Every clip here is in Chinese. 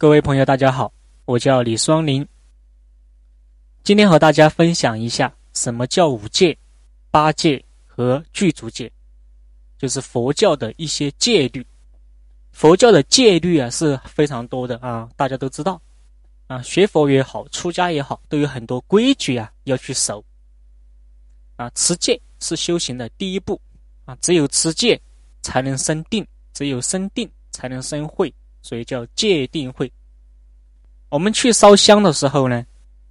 各位朋友，大家好，我叫李双林。今天和大家分享一下什么叫五戒、八戒和具足戒，就是佛教的一些戒律。佛教的戒律啊是非常多的啊，大家都知道啊，学佛也好，出家也好，都有很多规矩啊要去守。啊，持戒是修行的第一步啊，只有持戒才能生定，只有生定才能生慧。所以叫戒定慧。我们去烧香的时候呢，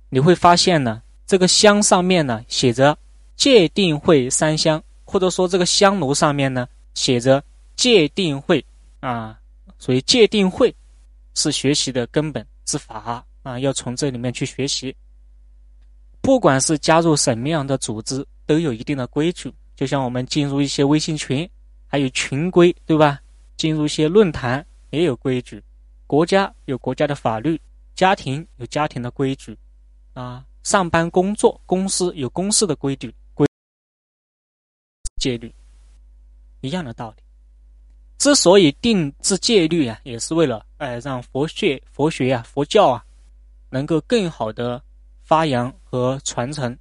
你会发现呢，这个香上面呢写着戒定慧三香，或者说这个香炉上面呢写着戒定慧啊。所以戒定慧是学习的根本之法啊，要从这里面去学习。不管是加入什么样的组织，都有一定的规矩。就像我们进入一些微信群，还有群规，对吧？进入一些论坛。也有规矩，国家有国家的法律，家庭有家庭的规矩，啊，上班工作公司有公司的规矩规戒律，一样的道理。之所以定制戒律啊，也是为了哎让佛学佛学啊佛教啊能够更好的发扬和传承，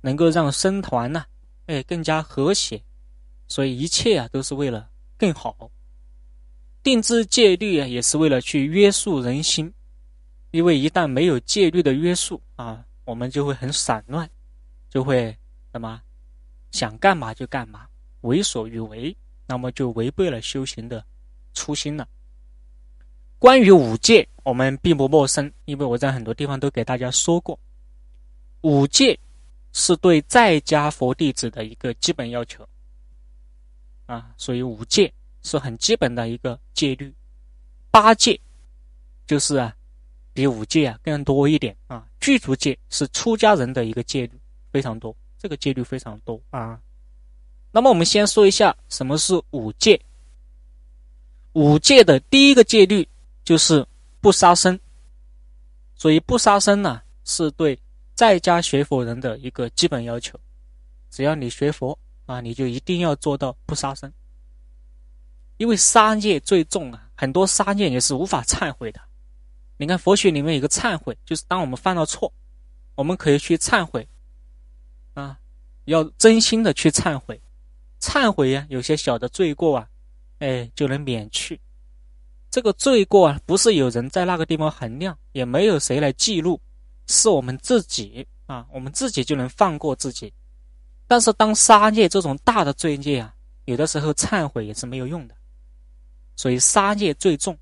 能够让僧团呢哎更加和谐，所以一切啊都是为了更好。定制戒律，也是为了去约束人心，因为一旦没有戒律的约束啊，我们就会很散乱，就会什么想干嘛就干嘛，为所欲为，那么就违背了修行的初心了。关于五戒，我们并不陌生，因为我在很多地方都给大家说过，五戒是对在家佛弟子的一个基本要求啊，所以五戒。是很基本的一个戒律，八戒就是啊，比五戒啊更多一点啊。具足戒是出家人的一个戒律，非常多，这个戒律非常多啊。那么我们先说一下什么是五戒。五戒的第一个戒律就是不杀生，所以不杀生呢是对在家学佛人的一个基本要求。只要你学佛啊，你就一定要做到不杀生。因为杀孽最重啊，很多杀孽也是无法忏悔的。你看佛学里面有个忏悔，就是当我们犯了错，我们可以去忏悔，啊，要真心的去忏悔，忏悔呀，有些小的罪过啊，哎，就能免去。这个罪过啊，不是有人在那个地方衡量，也没有谁来记录，是我们自己啊，我们自己就能放过自己。但是当杀孽这种大的罪孽啊，有的时候忏悔也是没有用的。所以杀戒最重，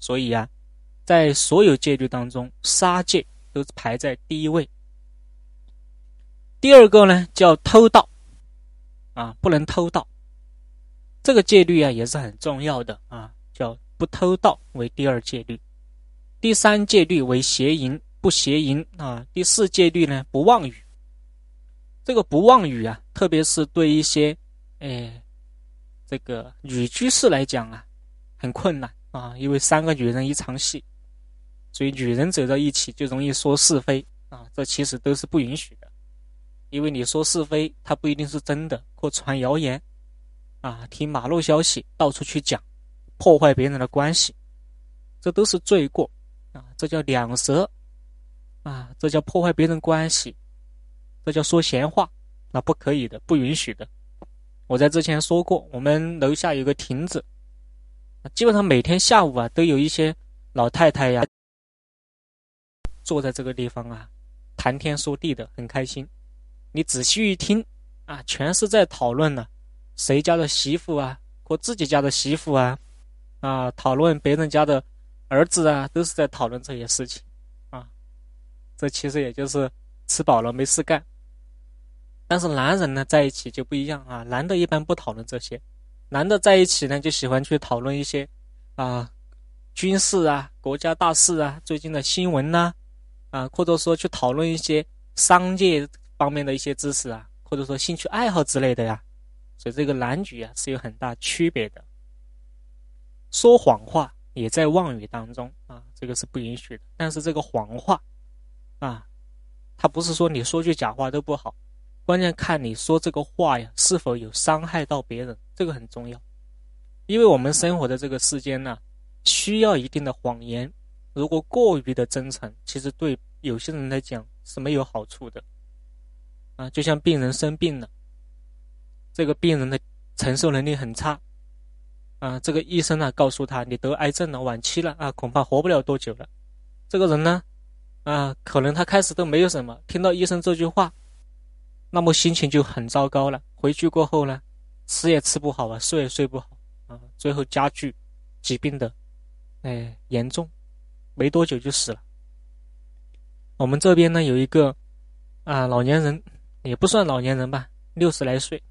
所以啊，在所有戒律当中，杀戒都排在第一位。第二个呢叫偷盗，啊，不能偷盗。这个戒律啊也是很重要的啊，叫不偷盗为第二戒律。第三戒律为邪淫，不邪淫啊。第四戒律呢不妄语。这个不妄语啊，特别是对一些，哎，这个女居士来讲啊。很困难啊，因为三个女人一场戏，所以女人走到一起就容易说是非啊，这其实都是不允许的。因为你说是非，它不一定是真的，或传谣言啊，听马路消息到处去讲，破坏别人的关系，这都是罪过啊，这叫两舌啊，这叫破坏别人关系，这叫说闲话，那不可以的，不允许的。我在之前说过，我们楼下有个亭子。基本上每天下午啊，都有一些老太太呀，坐在这个地方啊，谈天说地的，很开心。你仔细一听啊，全是在讨论呢，谁家的媳妇啊，或自己家的媳妇啊，啊，讨论别人家的儿子啊，都是在讨论这些事情啊。这其实也就是吃饱了没事干。但是男人呢，在一起就不一样啊，男的一般不讨论这些。男的在一起呢，就喜欢去讨论一些啊军事啊、国家大事啊、最近的新闻呐，啊，或者说去讨论一些商界方面的一些知识啊，或者说兴趣爱好之类的呀。所以这个男女啊是有很大区别的。说谎话也在妄语当中啊，这个是不允许的。但是这个谎话啊，他不是说你说句假话都不好。关键看你说这个话呀，是否有伤害到别人，这个很重要。因为我们生活的这个世间呢，需要一定的谎言，如果过于的真诚，其实对有些人来讲是没有好处的。啊，就像病人生病了，这个病人的承受能力很差，啊，这个医生呢告诉他你得癌症了，晚期了啊，恐怕活不了多久了。这个人呢，啊，可能他开始都没有什么，听到医生这句话，那么心情就很糟糕了。回去过后呢，吃也吃不好啊，睡也睡不好啊，最后加剧疾病的，哎，严重。没多久就死了。我们这边呢有一个啊老年人，也不算老年人吧，六十来岁。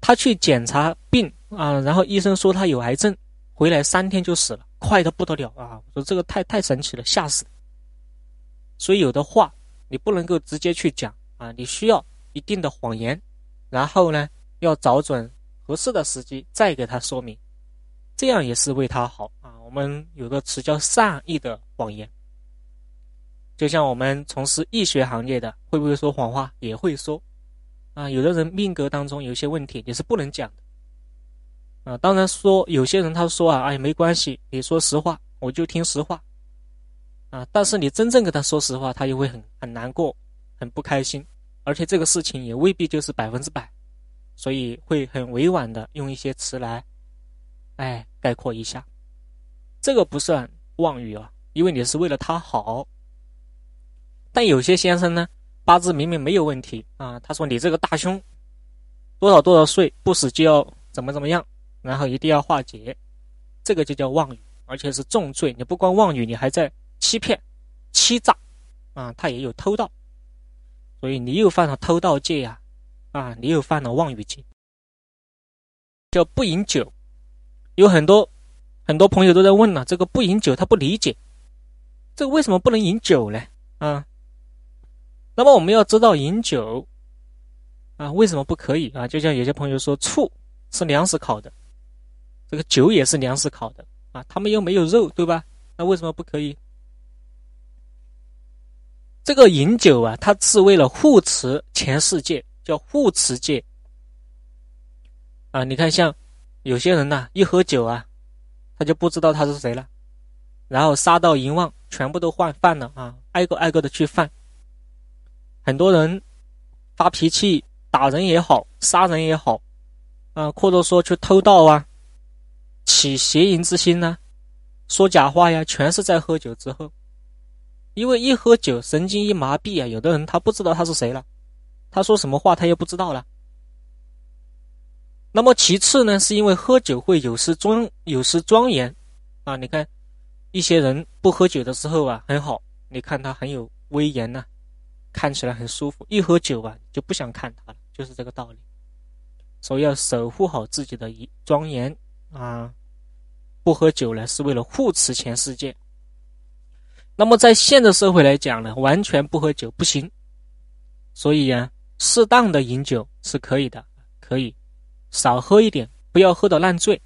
他去检查病啊，然后医生说他有癌症，回来三天就死了，快的不得了啊！我说这个太太神奇了，吓死。所以有的话你不能够直接去讲啊，你需要一定的谎言，然后呢要找准合适的时机再给他说明，这样也是为他好啊。我们有个词叫善意的谎言，就像我们从事医学行业的，会不会说谎话？也会说。啊，有的人命格当中有些问题，你是不能讲的。啊，当然说有些人他说啊，哎，没关系，你说实话，我就听实话。啊，但是你真正跟他说实话，他就会很很难过，很不开心，而且这个事情也未必就是百分之百，所以会很委婉的用一些词来，哎，概括一下。这个不算妄语啊，因为你是为了他好。但有些先生呢，八字明明没有问题啊，他说你这个大凶，多少多少岁不死就要怎么怎么样，然后一定要化解，这个就叫妄语，而且是重罪。你不光妄语，你还在欺骗、欺诈啊，他也有偷盗，所以你又犯了偷盗戒呀，啊，啊你又犯了妄语戒，叫不饮酒，有很多。很多朋友都在问了，这个不饮酒，他不理解，这个为什么不能饮酒呢？啊，那么我们要知道饮酒啊，为什么不可以啊？就像有些朋友说，醋是粮食烤的，这个酒也是粮食烤的啊，他们又没有肉，对吧？那为什么不可以？这个饮酒啊，它是为了护持前世界，叫护持戒啊。你看，像有些人呐，一喝酒啊。他就不知道他是谁了，然后杀到淫妄，全部都换犯了啊！挨个挨个的去犯。很多人发脾气，打人也好，杀人也好，啊，或者说去偷盗啊，起邪淫之心呢，说假话呀，全是在喝酒之后。因为一喝酒，神经一麻痹啊，有的人他不知道他是谁了，他说什么话他也不知道了。那么其次呢，是因为喝酒会有失庄有失庄严，啊，你看一些人不喝酒的时候啊很好，你看他很有威严呐，看起来很舒服。一喝酒啊就不想看他了，就是这个道理。所以要守护好自己的一庄严啊，不喝酒呢是为了护持全世界。那么在现代社会来讲呢，完全不喝酒不行，所以啊，适当的饮酒是可以的，可以。少喝一点，不要喝到烂醉。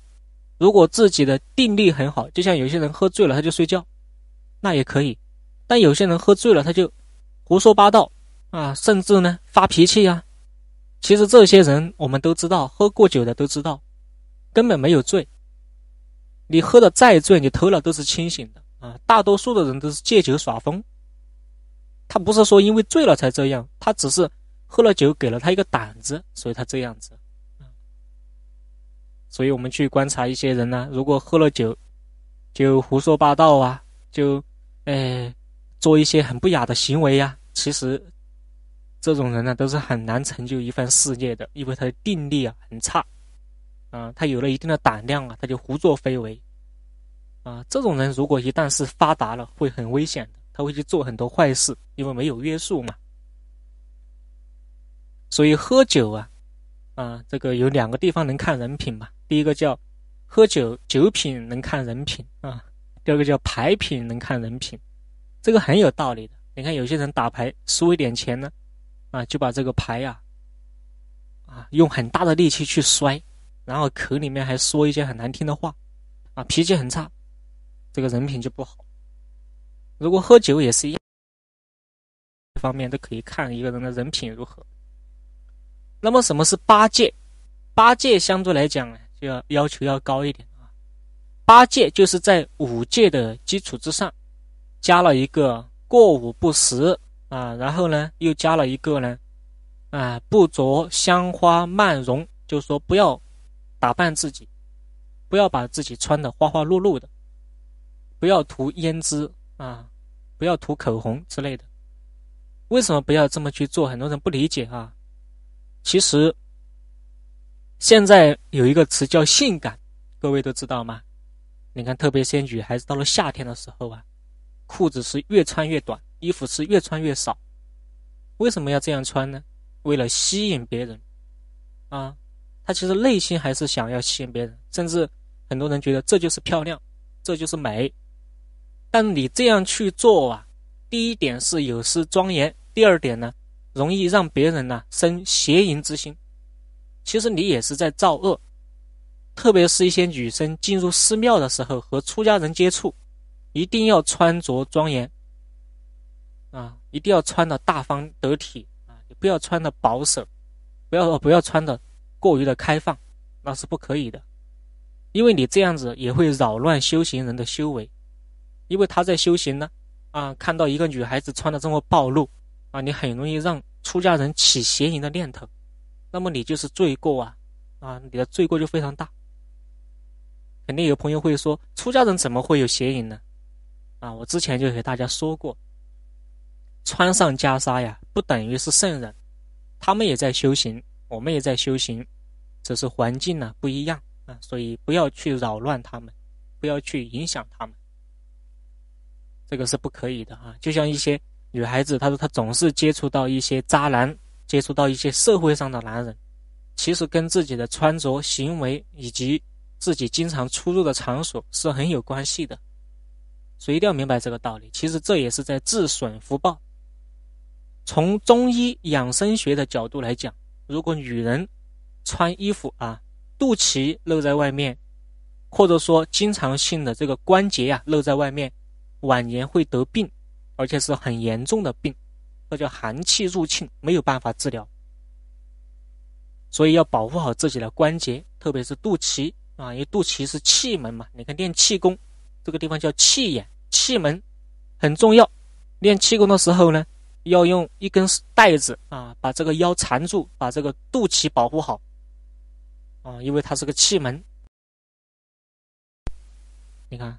如果自己的定力很好，就像有些人喝醉了他就睡觉，那也可以。但有些人喝醉了他就胡说八道啊，甚至呢发脾气呀。其实这些人我们都知道，喝过酒的都知道，根本没有醉。你喝的再醉，你头脑都是清醒的啊。大多数的人都是借酒耍疯，他不是说因为醉了才这样，他只是喝了酒给了他一个胆子，所以他这样子。所以我们去观察一些人呢，如果喝了酒，就胡说八道啊，就，哎，做一些很不雅的行为呀。其实，这种人呢，都是很难成就一番事业的，因为他的定力啊很差，啊，他有了一定的胆量啊，他就胡作非为，啊，这种人如果一旦是发达了，会很危险的，他会去做很多坏事，因为没有约束嘛。所以喝酒啊。啊，这个有两个地方能看人品嘛。第一个叫喝酒酒品能看人品啊，第二个叫牌品能看人品，这个很有道理的。你看有些人打牌输一点钱呢，啊，就把这个牌呀，啊，用很大的力气去摔，然后口里面还说一些很难听的话，啊，脾气很差，这个人品就不好。如果喝酒也是一，方面都可以看一个人的人品如何。那么什么是八戒？八戒相对来讲呢，就要要求要高一点啊。八戒就是在五戒的基础之上，加了一个过午不食啊，然后呢又加了一个呢，啊不着香花曼容，就是说不要打扮自己，不要把自己穿的花花绿绿的，不要涂胭脂啊，不要涂口红之类的。为什么不要这么去做？很多人不理解啊。其实现在有一个词叫性感，各位都知道吗？你看，特别仙女孩子到了夏天的时候啊，裤子是越穿越短，衣服是越穿越少。为什么要这样穿呢？为了吸引别人啊！他其实内心还是想要吸引别人，甚至很多人觉得这就是漂亮，这就是美。但你这样去做啊，第一点是有失庄严，第二点呢，容易让别人呢生邪淫之心。其实你也是在造恶。特别是一些女生进入寺庙的时候，和出家人接触，一定要穿着庄严，啊，一定要穿的大方得体啊，不要穿的保守，不要不要穿的过于的开放，那是不可以的，因为你这样子也会扰乱修行人的修为，因为他在修行呢，啊，看到一个女孩子穿的这么暴露，啊，你很容易让出家人起邪淫的念头，那么你就是罪过啊，啊，你的罪过就非常大。肯定有朋友会说，出家人怎么会有邪淫呢？啊，我之前就给大家说过，穿上袈裟呀，不等于是圣人，他们也在修行，我们也在修行，只是环境呢不一样啊，所以不要去扰乱他们，不要去影响他们，这个是不可以的啊。就像一些女孩子，她说她总是接触到一些渣男，接触到一些社会上的男人，其实跟自己的穿着、行为以及。自己经常出入的场所是很有关系的，所以一定要明白这个道理。其实这也是在自损福报。从中医养生学的角度来讲，如果女人穿衣服啊，肚脐露在外面，或者说经常性的这个关节呀露在外面，晚年会得病，而且是很严重的病，这叫寒气入侵，没有办法治疗。所以要保护好自己的关节，特别是肚脐。啊，因为肚脐是气门嘛，你看练气功，这个地方叫气眼，气门很重要。练气功的时候呢，要用一根带子啊，把这个腰缠住，把这个肚脐保护好。啊，因为它是个气门，你看，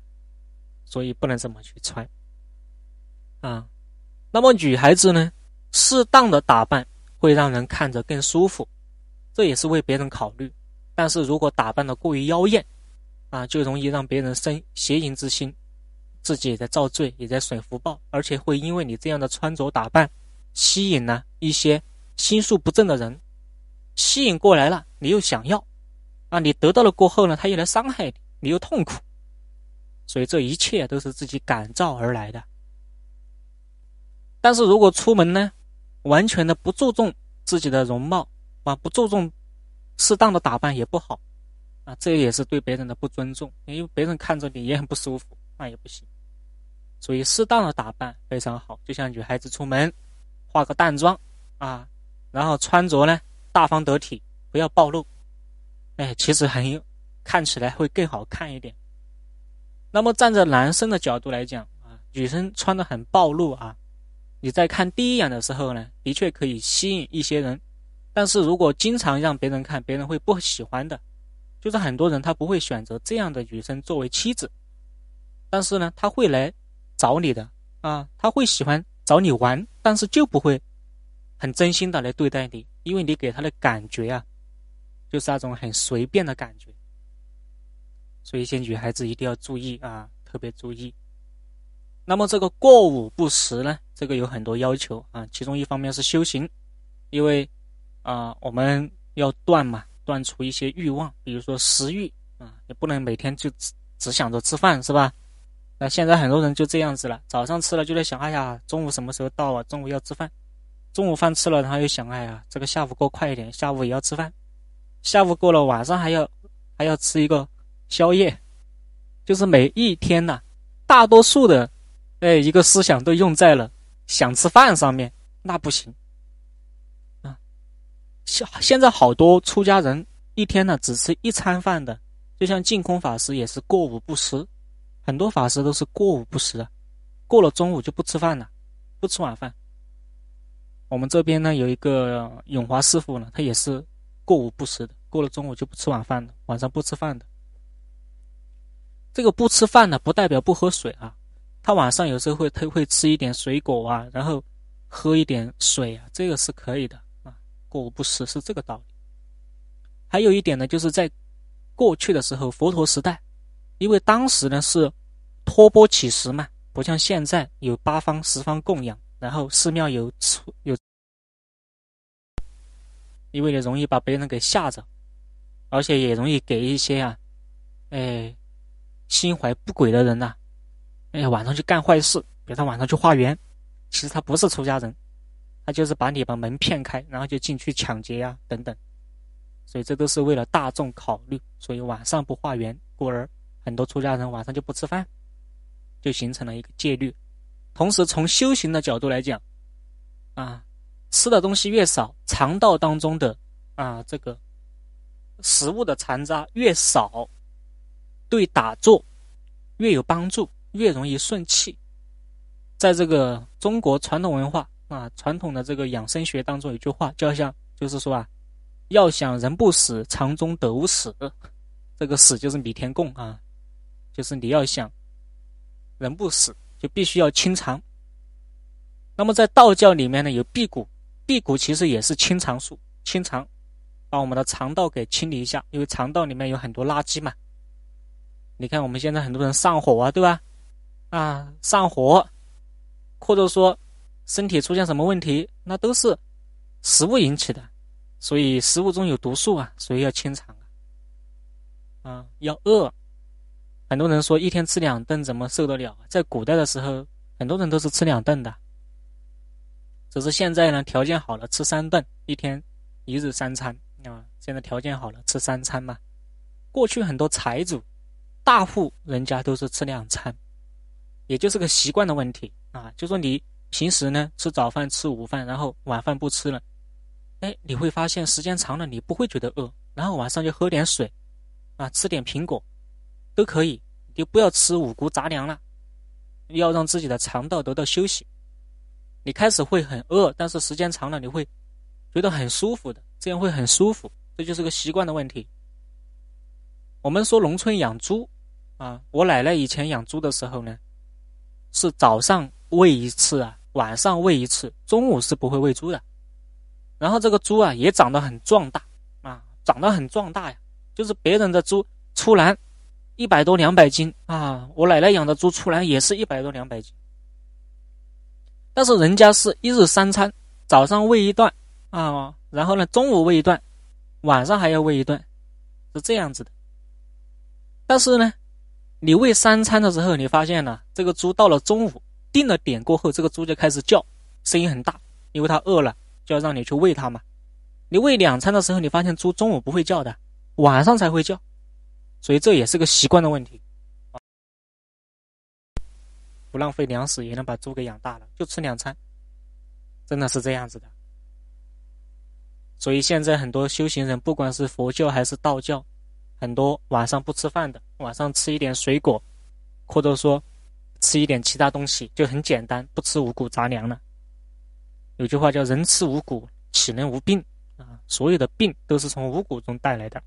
所以不能这么去穿。啊，那么女孩子呢，适当的打扮会让人看着更舒服，这也是为别人考虑。但是如果打扮的过于妖艳，啊，就容易让别人生邪淫之心，自己也在造罪，也在损福报，而且会因为你这样的穿着打扮，吸引了一些心术不正的人，吸引过来了，你又想要，啊，你得到了过后呢，他又来伤害你，你又痛苦，所以这一切都是自己感召而来的。但是如果出门呢，完全的不注重自己的容貌，啊，不注重。适当的打扮也不好，啊，这也是对别人的不尊重，因为别人看着你也很不舒服，那也不行。所以适当的打扮非常好，就像女孩子出门，化个淡妆啊，然后穿着呢大方得体，不要暴露，哎，其实很有，看起来会更好看一点。那么站在男生的角度来讲啊，女生穿的很暴露啊，你在看第一眼的时候呢，的确可以吸引一些人。但是如果经常让别人看，别人会不喜欢的。就是很多人他不会选择这样的女生作为妻子，但是呢，他会来找你的啊，他会喜欢找你玩，但是就不会很真心的来对待你，因为你给他的感觉啊，就是那种很随便的感觉。所以一些女孩子一定要注意啊，特别注意。那么这个过午不食呢，这个有很多要求啊，其中一方面是修行，因为。啊，我们要断嘛，断除一些欲望，比如说食欲啊，也不能每天就只只想着吃饭，是吧？那现在很多人就这样子了，早上吃了就在想，哎呀，中午什么时候到啊？中午要吃饭，中午饭吃了，然后又想，哎呀，这个下午过快一点，下午也要吃饭，下午过了，晚上还要还要吃一个宵夜，就是每一天呐，大多数的哎一个思想都用在了想吃饭上面，那不行啊。现现在好多出家人一天呢只吃一餐饭的，就像净空法师也是过午不食，很多法师都是过午不食，过了中午就不吃饭了，不吃晚饭。我们这边呢有一个永华师傅呢，他也是过午不食的，过了中午就不吃晚饭的，晚上不吃饭的。这个不吃饭呢，不代表不喝水啊，他晚上有时候会他会吃一点水果啊，然后喝一点水啊，这个是可以的啊，过午不食是这个道理。还有一点呢，就是在。过去的时候，佛陀时代，因为当时呢是托钵乞食嘛，不像现在有八方十方供养，然后寺庙有有，因为你容易把别人给吓着，而且也容易给一些啊，哎，心怀不轨的人呐，哎，晚上去干坏事，比如他晚上去化缘，其实他不是出家人，他就是把你把门骗开，然后就进去抢劫呀，等等。所以这都是为了大众考虑，所以晚上不化缘，故而很多出家人晚上就不吃饭，就形成了一个戒律。同时，从修行的角度来讲，啊，吃的东西越少，肠道当中的啊这个食物的残渣越少，对打坐越有帮助，越容易顺气。在这个中国传统文化啊，传统的这个养生学当中，有句话叫像，就是说啊。要想人不死，肠中得无死。这个死就是米田共啊，就是你要想人不死，就必须要清肠。那么在道教里面呢，有辟谷，辟谷其实也是清肠术，清肠，把我们的肠道给清理一下，因为肠道里面有很多垃圾嘛。你看我们现在很多人上火啊，对吧？啊，上火，或者说身体出现什么问题，那都是食物引起的。所以食物中有毒素啊，所以要清肠啊，要饿。很多人说一天吃两顿怎么受得了？在古代的时候，很多人都是吃两顿的，只是现在呢条件好了，吃三顿，一天一日三餐啊。现在条件好了，吃三餐嘛。过去很多财主、大户人家都是吃两餐，也就是个习惯的问题啊。就说你平时呢吃早饭、吃午饭，然后晚饭不吃了。哎，你会发现时间长了，你不会觉得饿，然后晚上就喝点水，啊，吃点苹果，都可以，就不要吃五谷杂粮了，要让自己的肠道得到休息。你开始会很饿，但是时间长了你会觉得很舒服的，这样会很舒服，这就是个习惯的问题。我们说农村养猪，啊，我奶奶以前养猪的时候呢，是早上喂一次啊，晚上喂一次，中午是不会喂猪的。然后这个猪啊也长得很壮大啊，长得很壮大呀。就是别人的猪出栏一百多两百斤啊，我奶奶养的猪出栏也是一百多两百斤。但是人家是一日三餐，早上喂一段啊，然后呢中午喂一段，晚上还要喂一顿，是这样子的。但是呢，你喂三餐的时候，你发现呢，这个猪到了中午定了点过后，这个猪就开始叫，声音很大，因为它饿了。就要让你去喂它嘛，你喂两餐的时候，你发现猪中午不会叫的，晚上才会叫，所以这也是个习惯的问题。不浪费粮食也能把猪给养大了，就吃两餐，真的是这样子的。所以现在很多修行人，不管是佛教还是道教，很多晚上不吃饭的，晚上吃一点水果，或者说吃一点其他东西，就很简单，不吃五谷杂粮了。有句话叫“人吃五谷，岂能无病”啊！所有的病都是从五谷中带来的。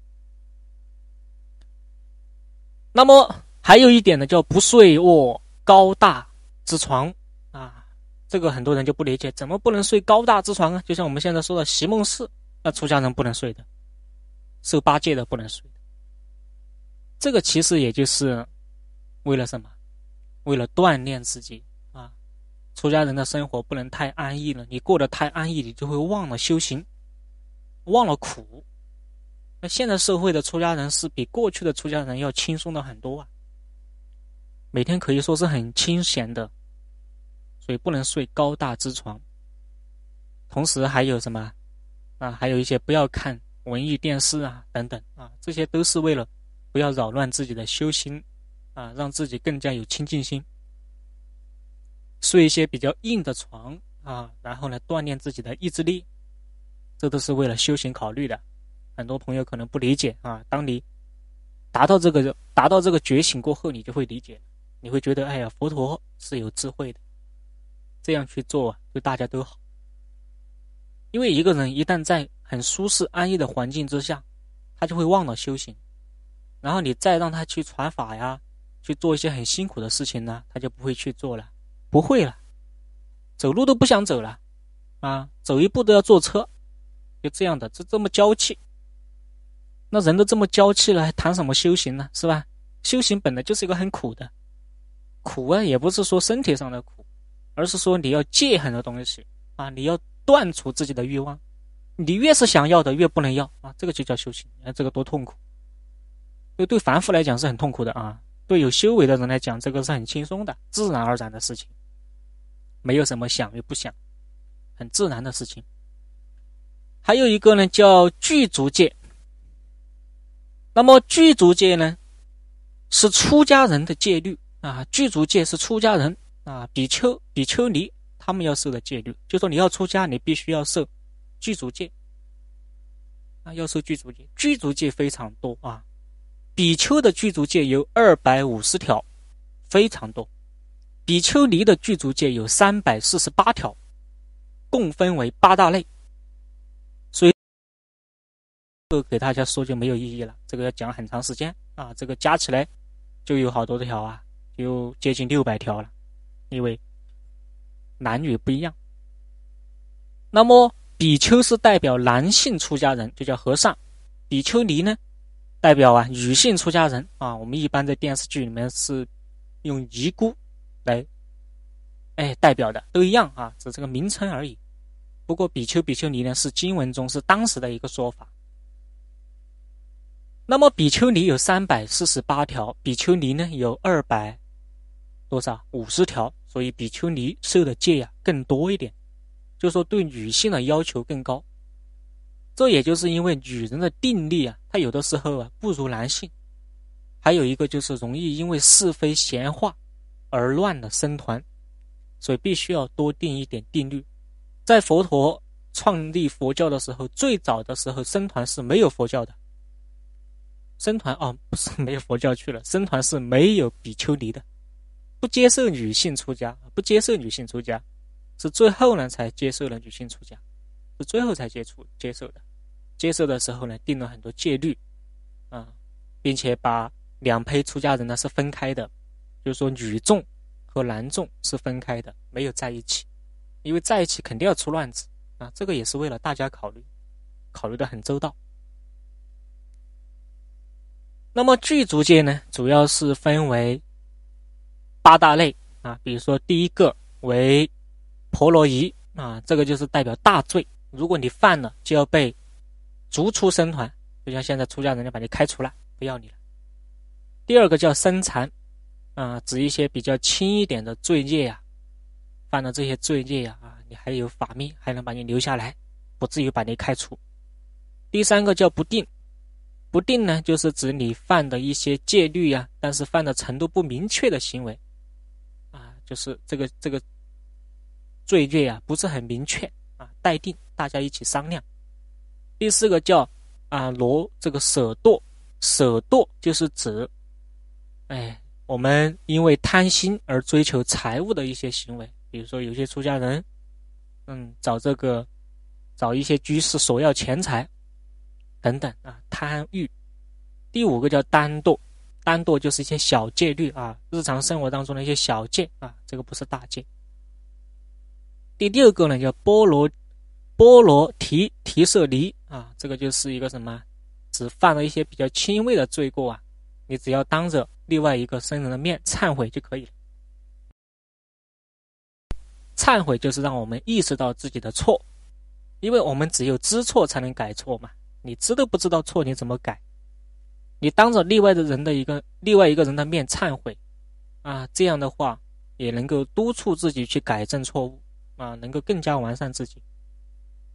那么还有一点呢，叫不睡卧高大之床啊！这个很多人就不理解，怎么不能睡高大之床啊？就像我们现在说的席梦思，那出家人不能睡的，受八戒的不能睡。这个其实也就是为了什么？为了锻炼自己啊。出家人的生活不能太安逸了，你过得太安逸，你就会忘了修行，忘了苦。那现在社会的出家人是比过去的出家人要轻松的很多啊，每天可以说是很清闲的，所以不能睡高大之床。同时还有什么啊？还有一些不要看文艺电视啊，等等啊，这些都是为了不要扰乱自己的修心啊，让自己更加有清净心。睡一些比较硬的床啊，然后呢，锻炼自己的意志力，这都是为了修行考虑的。很多朋友可能不理解啊。当你达到这个达到这个觉醒过后，你就会理解，你会觉得，哎呀，佛陀是有智慧的，这样去做对大家都好。因为一个人一旦在很舒适安逸的环境之下，他就会忘了修行，然后你再让他去传法呀，去做一些很辛苦的事情呢，他就不会去做了，不会了，走路都不想走了，啊，走一步都要坐车，就这样的，这这么娇气。那人都这么娇气了，还谈什么修行呢？是吧？修行本来就是一个很苦的，苦啊，也不是说身体上的苦，而是说你要戒很多东西啊，你要断除自己的欲望。你越是想要的，越不能要啊，这个就叫修行。你看这个多痛苦！对对，凡夫来讲是很痛苦的啊，对有修为的人来讲，这个是很轻松的、自然而然的事情，没有什么想与不想，很自然的事情。还有一个呢，叫具足戒。那么具足戒呢，是出家人的戒律啊。具足戒是出家人啊，比丘、比丘尼他们要受的戒律。就说你要出家，你必须要受具足戒啊，要受具足戒。具足戒非常多啊，比丘的具足戒有二百五十条，非常多。比丘尼的具足戒有三百四十八条，共分为八大类。都给大家说就没有意义了，这个要讲很长时间啊，这个加起来就有好多条啊，有接近六百条了，因为男女不一样。那么比丘是代表男性出家人，就叫和尚；比丘尼呢，代表啊女性出家人啊。我们一般在电视剧里面是用尼姑来哎代表的，都一样啊，只是个名称而已。不过比丘、比丘尼呢，是经文中是当时的一个说法。那么比丘尼有三百四十八条，比丘尼呢有二百多少五十条，所以比丘尼受的戒呀更多一点，就说对女性的要求更高。这也就是因为女人的定力啊，他有的时候啊不如男性，还有一个就是容易因为是非闲话而乱了僧团，所以必须要多定一点定律。在佛陀创立佛教的时候，最早的时候僧团是没有佛教的。僧团哦，不是 没有佛教去了，僧团是没有比丘尼的，不接受女性出家，不接受女性出家，是最后呢才接受了女性出家，是最后才接触接受的，接受的时候呢定了很多戒律，啊，并且把两批出家人呢是分开的，就是说女众和男众是分开的，没有在一起，因为在一起肯定要出乱子啊，这个也是为了大家考虑，考虑的很周到。那么具足戒呢，主要是分为八大类啊。比如说，第一个为婆罗夷啊，这个就是代表大罪，如果你犯了，就要被逐出僧团，就像现在出家人要把你开除了，不要你了。第二个叫僧残啊，指一些比较轻一点的罪孽呀，犯了这些罪孽呀啊，你还有法命，还能把你留下来，不至于把你开除。第三个叫不定。不定呢，就是指你犯的一些戒律呀，但是犯的程度不明确的行为，啊，就是这个这个罪孽呀，不是很明确啊，待定，大家一起商量。第四个叫啊罗这个舍堕，舍堕就是指，哎，我们因为贪心而追求财物的一些行为，比如说有些出家人，嗯，找这个找一些居士索要钱财。等等啊，贪欲。第五个叫单堕，单堕就是一些小戒律啊，日常生活当中的一些小戒啊，这个不是大戒。第六个呢叫波罗波罗提提舍离啊，这个就是一个什么，只犯了一些比较轻微的罪过啊，你只要当着另外一个僧人的面忏悔就可以了。忏悔就是让我们意识到自己的错，因为我们只有知错才能改错嘛。你知都不知道错，你怎么改？你当着另外的人的一个另外一个人的面忏悔，啊，这样的话也能够督促自己去改正错误，啊，能够更加完善自己。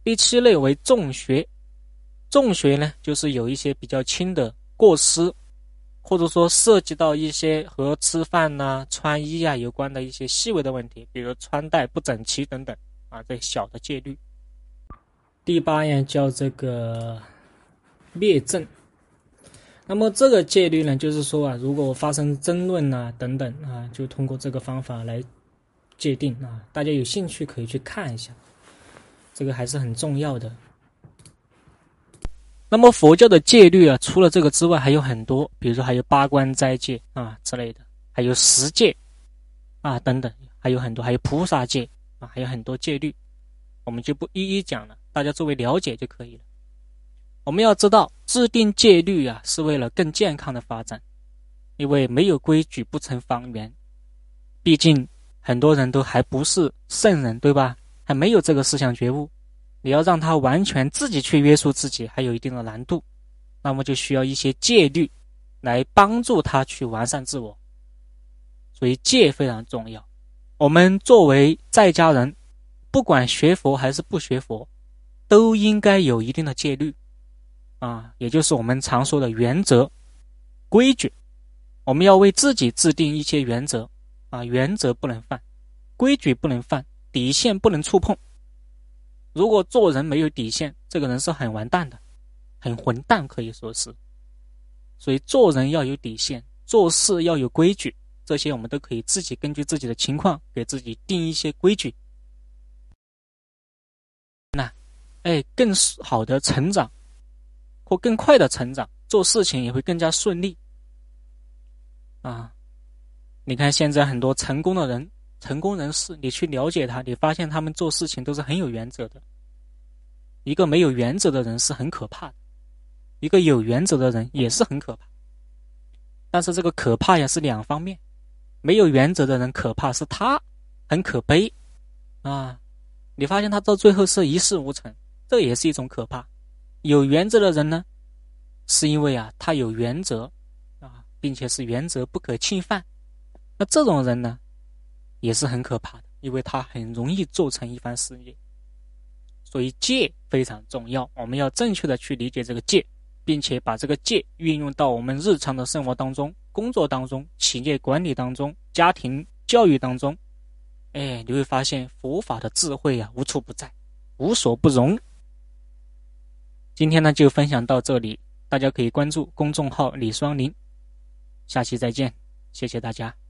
第七类为重学，重学呢，就是有一些比较轻的过失，或者说涉及到一些和吃饭呐、穿衣啊有关的一些细微的问题，比如穿戴不整齐等等，啊，这小的戒律。第八样叫这个。灭正，那么这个戒律呢，就是说啊，如果发生争论啊等等啊，就通过这个方法来界定啊。大家有兴趣可以去看一下，这个还是很重要的。那么佛教的戒律啊，除了这个之外还有很多，比如说还有八关斋戒啊之类的，还有十戒啊等等，还有很多，还有菩萨戒啊，还有很多戒律，我们就不一一讲了，大家作为了解就可以了。我们要知道，制定戒律啊，是为了更健康的发展，因为没有规矩不成方圆。毕竟很多人都还不是圣人，对吧？还没有这个思想觉悟。你要让他完全自己去约束自己，还有一定的难度，那么就需要一些戒律来帮助他去完善自我。所以戒非常重要。我们作为在家人，不管学佛还是不学佛，都应该有一定的戒律，啊，也就是我们常说的原则、规矩。我们要为自己制定一些原则，啊，原则不能犯，规矩不能犯，底线不能触碰。如果做人没有底线，这个人是很完蛋的，很混蛋，可以说是。所以做人要有底线，做事要有规矩，这些我们都可以自己根据自己的情况给自己定一些规矩。那，哎，更好的成长，或更快的成长，做事情也会更加顺利。啊，你看现在很多成功的人。成功人士，你去了解他，你发现他们做事情都是很有原则的。一个没有原则的人是很可怕的，一个有原则的人也是很可怕。但是这个可怕呀是两方面，没有原则的人可怕是他很可悲啊。你发现他到最后是一事无成，这也是一种可怕。有原则的人呢，是因为啊他有原则啊，并且是原则不可侵犯。那这种人呢？也是很可怕的，因为他很容易做成一番事业。所以戒非常重要，我们要正确的去理解这个戒，并且把这个戒运用到我们日常的生活当中、工作当中、企业管理当中、家庭教育当中。哎，你会发现佛法的智慧啊，无处不在，无所不容。今天呢，就分享到这里，大家可以关注公众号李双林，下期再见，谢谢大家。